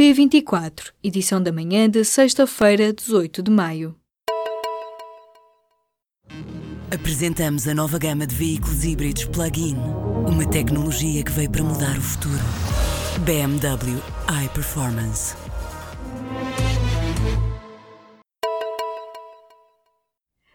P24, edição da manhã de sexta-feira, 18 de maio. Apresentamos a nova gama de veículos híbridos plug-in. Uma tecnologia que veio para mudar o futuro. BMW iPerformance.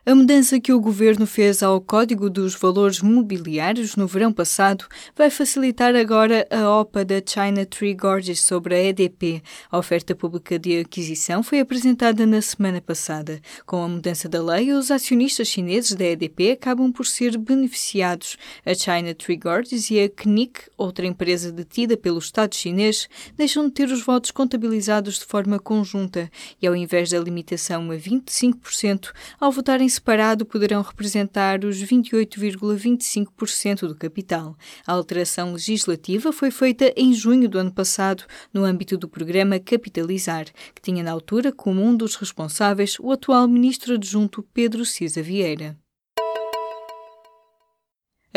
A mudança que o governo fez ao Código dos Valores Mobiliários no verão passado vai facilitar agora a OPA da China Tree Gorges sobre a EDP. A oferta pública de aquisição foi apresentada na semana passada. Com a mudança da lei, os acionistas chineses da EDP acabam por ser beneficiados. A China Tree Gorges e a CNIC, outra empresa detida pelo Estado chinês, deixam de ter os votos contabilizados de forma conjunta e, ao invés da limitação a 25%, ao votarem separado poderão representar os 28,25% do capital. A alteração legislativa foi feita em junho do ano passado, no âmbito do programa Capitalizar, que tinha na altura como um dos responsáveis o atual ministro adjunto Pedro Cisa Vieira.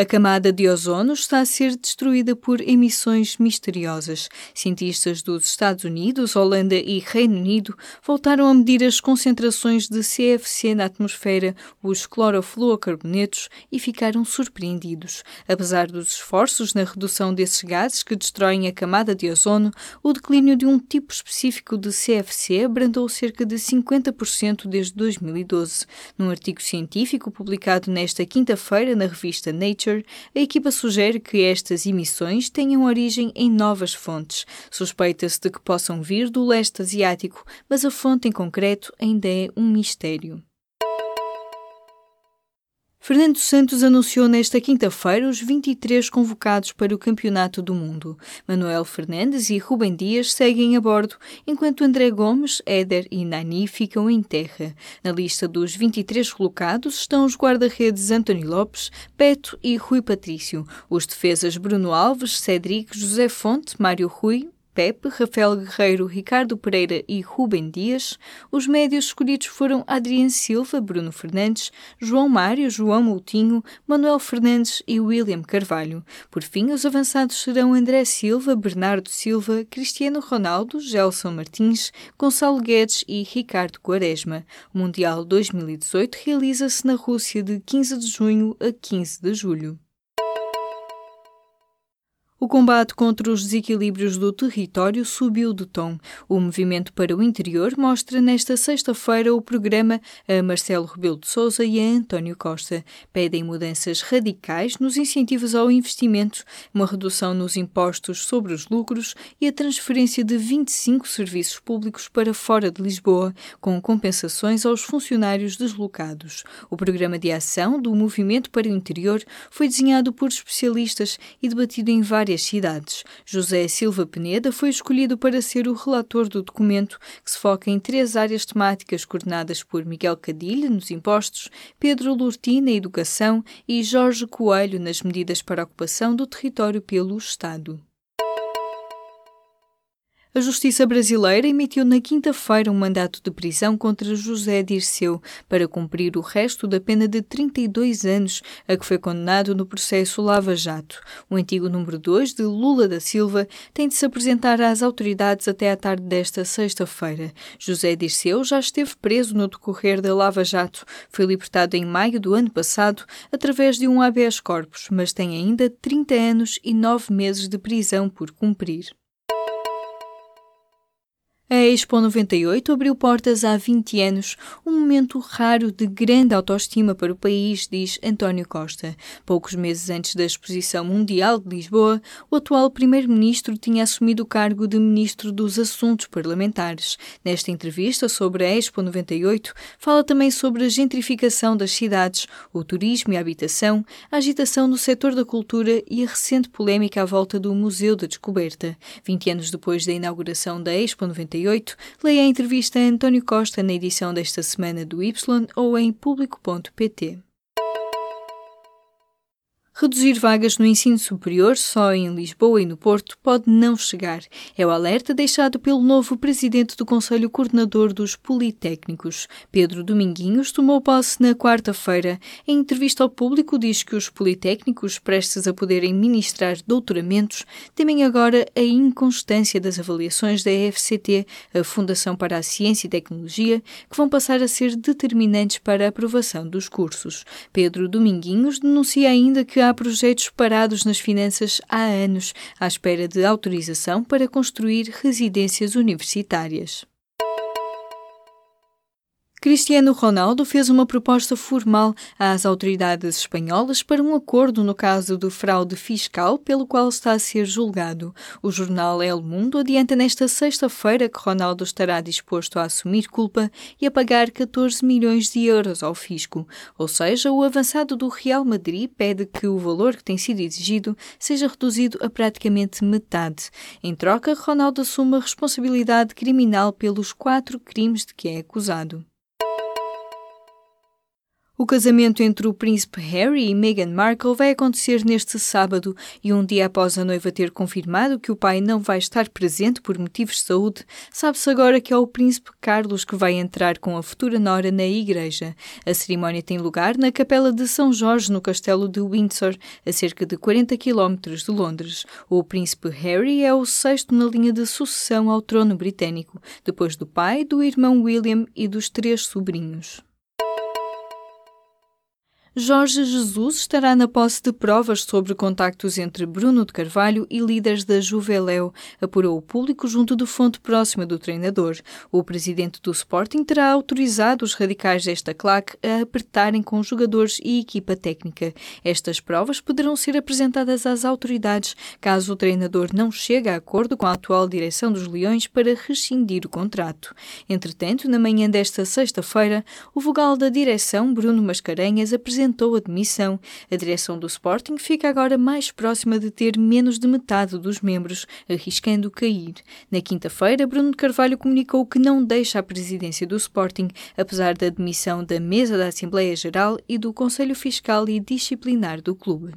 A camada de ozono está a ser destruída por emissões misteriosas. Cientistas dos Estados Unidos, Holanda e Reino Unido voltaram a medir as concentrações de CFC na atmosfera, os clorofluorcarbonetos, e ficaram surpreendidos. Apesar dos esforços na redução desses gases que destroem a camada de ozono, o declínio de um tipo específico de CFC abrandou cerca de 50% desde 2012. Num artigo científico publicado nesta quinta-feira na revista Nature, Nature, a equipa sugere que estas emissões tenham origem em novas fontes. Suspeita-se de que possam vir do leste asiático, mas a fonte em concreto ainda é um mistério. Fernando Santos anunciou nesta quinta-feira os 23 convocados para o Campeonato do Mundo. Manuel Fernandes e Rubem Dias seguem a bordo, enquanto André Gomes, Éder e Nani ficam em terra. Na lista dos 23 colocados estão os guarda-redes António Lopes, Beto e Rui Patrício, os defesas Bruno Alves, Cedric, José Fonte, Mário Rui, Pepe, Rafael Guerreiro, Ricardo Pereira e Rubem Dias, os médios escolhidos foram Adriano Silva, Bruno Fernandes, João Mário, João Moutinho, Manuel Fernandes e William Carvalho. Por fim, os avançados serão André Silva, Bernardo Silva, Cristiano Ronaldo, Gelson Martins, Gonçalo Guedes e Ricardo Quaresma. O Mundial 2018 realiza-se na Rússia de 15 de junho a 15 de julho. O combate contra os desequilíbrios do território subiu de tom. O Movimento para o Interior mostra nesta sexta-feira o programa a Marcelo Rebelo de Sousa e a António Costa. Pedem mudanças radicais nos incentivos ao investimento, uma redução nos impostos sobre os lucros e a transferência de 25 serviços públicos para fora de Lisboa, com compensações aos funcionários deslocados. O programa de ação do Movimento para o Interior foi desenhado por especialistas e debatido em várias várias cidades. José Silva Peneda foi escolhido para ser o relator do documento, que se foca em três áreas temáticas coordenadas por Miguel Cadilho, nos impostos, Pedro Lurti, na educação e Jorge Coelho, nas medidas para a ocupação do território pelo Estado. A Justiça brasileira emitiu na quinta-feira um mandato de prisão contra José Dirceu para cumprir o resto da pena de 32 anos a que foi condenado no processo Lava Jato. O antigo número 2 de Lula da Silva tem de se apresentar às autoridades até à tarde desta sexta-feira. José Dirceu já esteve preso no decorrer da Lava Jato. Foi libertado em maio do ano passado através de um habeas corpus, mas tem ainda 30 anos e 9 meses de prisão por cumprir. A Expo 98 abriu portas há 20 anos, um momento raro de grande autoestima para o país, diz António Costa. Poucos meses antes da Exposição Mundial de Lisboa, o atual Primeiro-Ministro tinha assumido o cargo de Ministro dos Assuntos Parlamentares. Nesta entrevista sobre a Expo 98, fala também sobre a gentrificação das cidades, o turismo e a habitação, a agitação no setor da cultura e a recente polémica à volta do Museu da Descoberta. 20 anos depois da inauguração da Expo 98, 1998, leia a entrevista a António Costa na edição desta semana do Y ou em público.pt. Reduzir vagas no ensino superior só em Lisboa e no Porto pode não chegar. É o alerta deixado pelo novo presidente do Conselho Coordenador dos Politécnicos. Pedro Dominguinhos tomou posse na quarta-feira. Em entrevista ao público, diz que os politécnicos, prestes a poderem ministrar doutoramentos, temem agora a inconstância das avaliações da FCT, a Fundação para a Ciência e Tecnologia, que vão passar a ser determinantes para a aprovação dos cursos. Pedro Dominguinhos denuncia ainda que há projetos parados nas finanças há anos, à espera de autorização para construir residências universitárias. Cristiano Ronaldo fez uma proposta formal às autoridades espanholas para um acordo no caso de fraude fiscal pelo qual está a ser julgado. O jornal El Mundo adianta nesta sexta-feira que Ronaldo estará disposto a assumir culpa e a pagar 14 milhões de euros ao fisco. Ou seja, o avançado do Real Madrid pede que o valor que tem sido exigido seja reduzido a praticamente metade. Em troca, Ronaldo assume a responsabilidade criminal pelos quatro crimes de que é acusado. O casamento entre o príncipe Harry e Meghan Markle vai acontecer neste sábado e um dia após a noiva ter confirmado que o pai não vai estar presente por motivos de saúde, sabe-se agora que é o príncipe Carlos que vai entrar com a futura nora na igreja. A cerimónia tem lugar na Capela de São Jorge, no Castelo de Windsor, a cerca de 40 quilómetros de Londres. O príncipe Harry é o sexto na linha de sucessão ao trono britânico, depois do pai, do irmão William e dos três sobrinhos. Jorge Jesus estará na posse de provas sobre contactos entre Bruno de Carvalho e líderes da Juveléu, apurou o público junto de fonte próxima do treinador. O presidente do Sporting terá autorizado os radicais desta claque a apertarem com jogadores e equipa técnica. Estas provas poderão ser apresentadas às autoridades caso o treinador não chegue a acordo com a atual direção dos Leões para rescindir o contrato. Entretanto, na manhã desta sexta-feira, o vogal da direção, Bruno Mascarenhas, apresentou a demissão. A direção do Sporting fica agora mais próxima de ter menos de metade dos membros, arriscando cair. Na quinta-feira, Bruno Carvalho comunicou que não deixa a presidência do Sporting, apesar da demissão da mesa da Assembleia Geral e do Conselho Fiscal e Disciplinar do clube.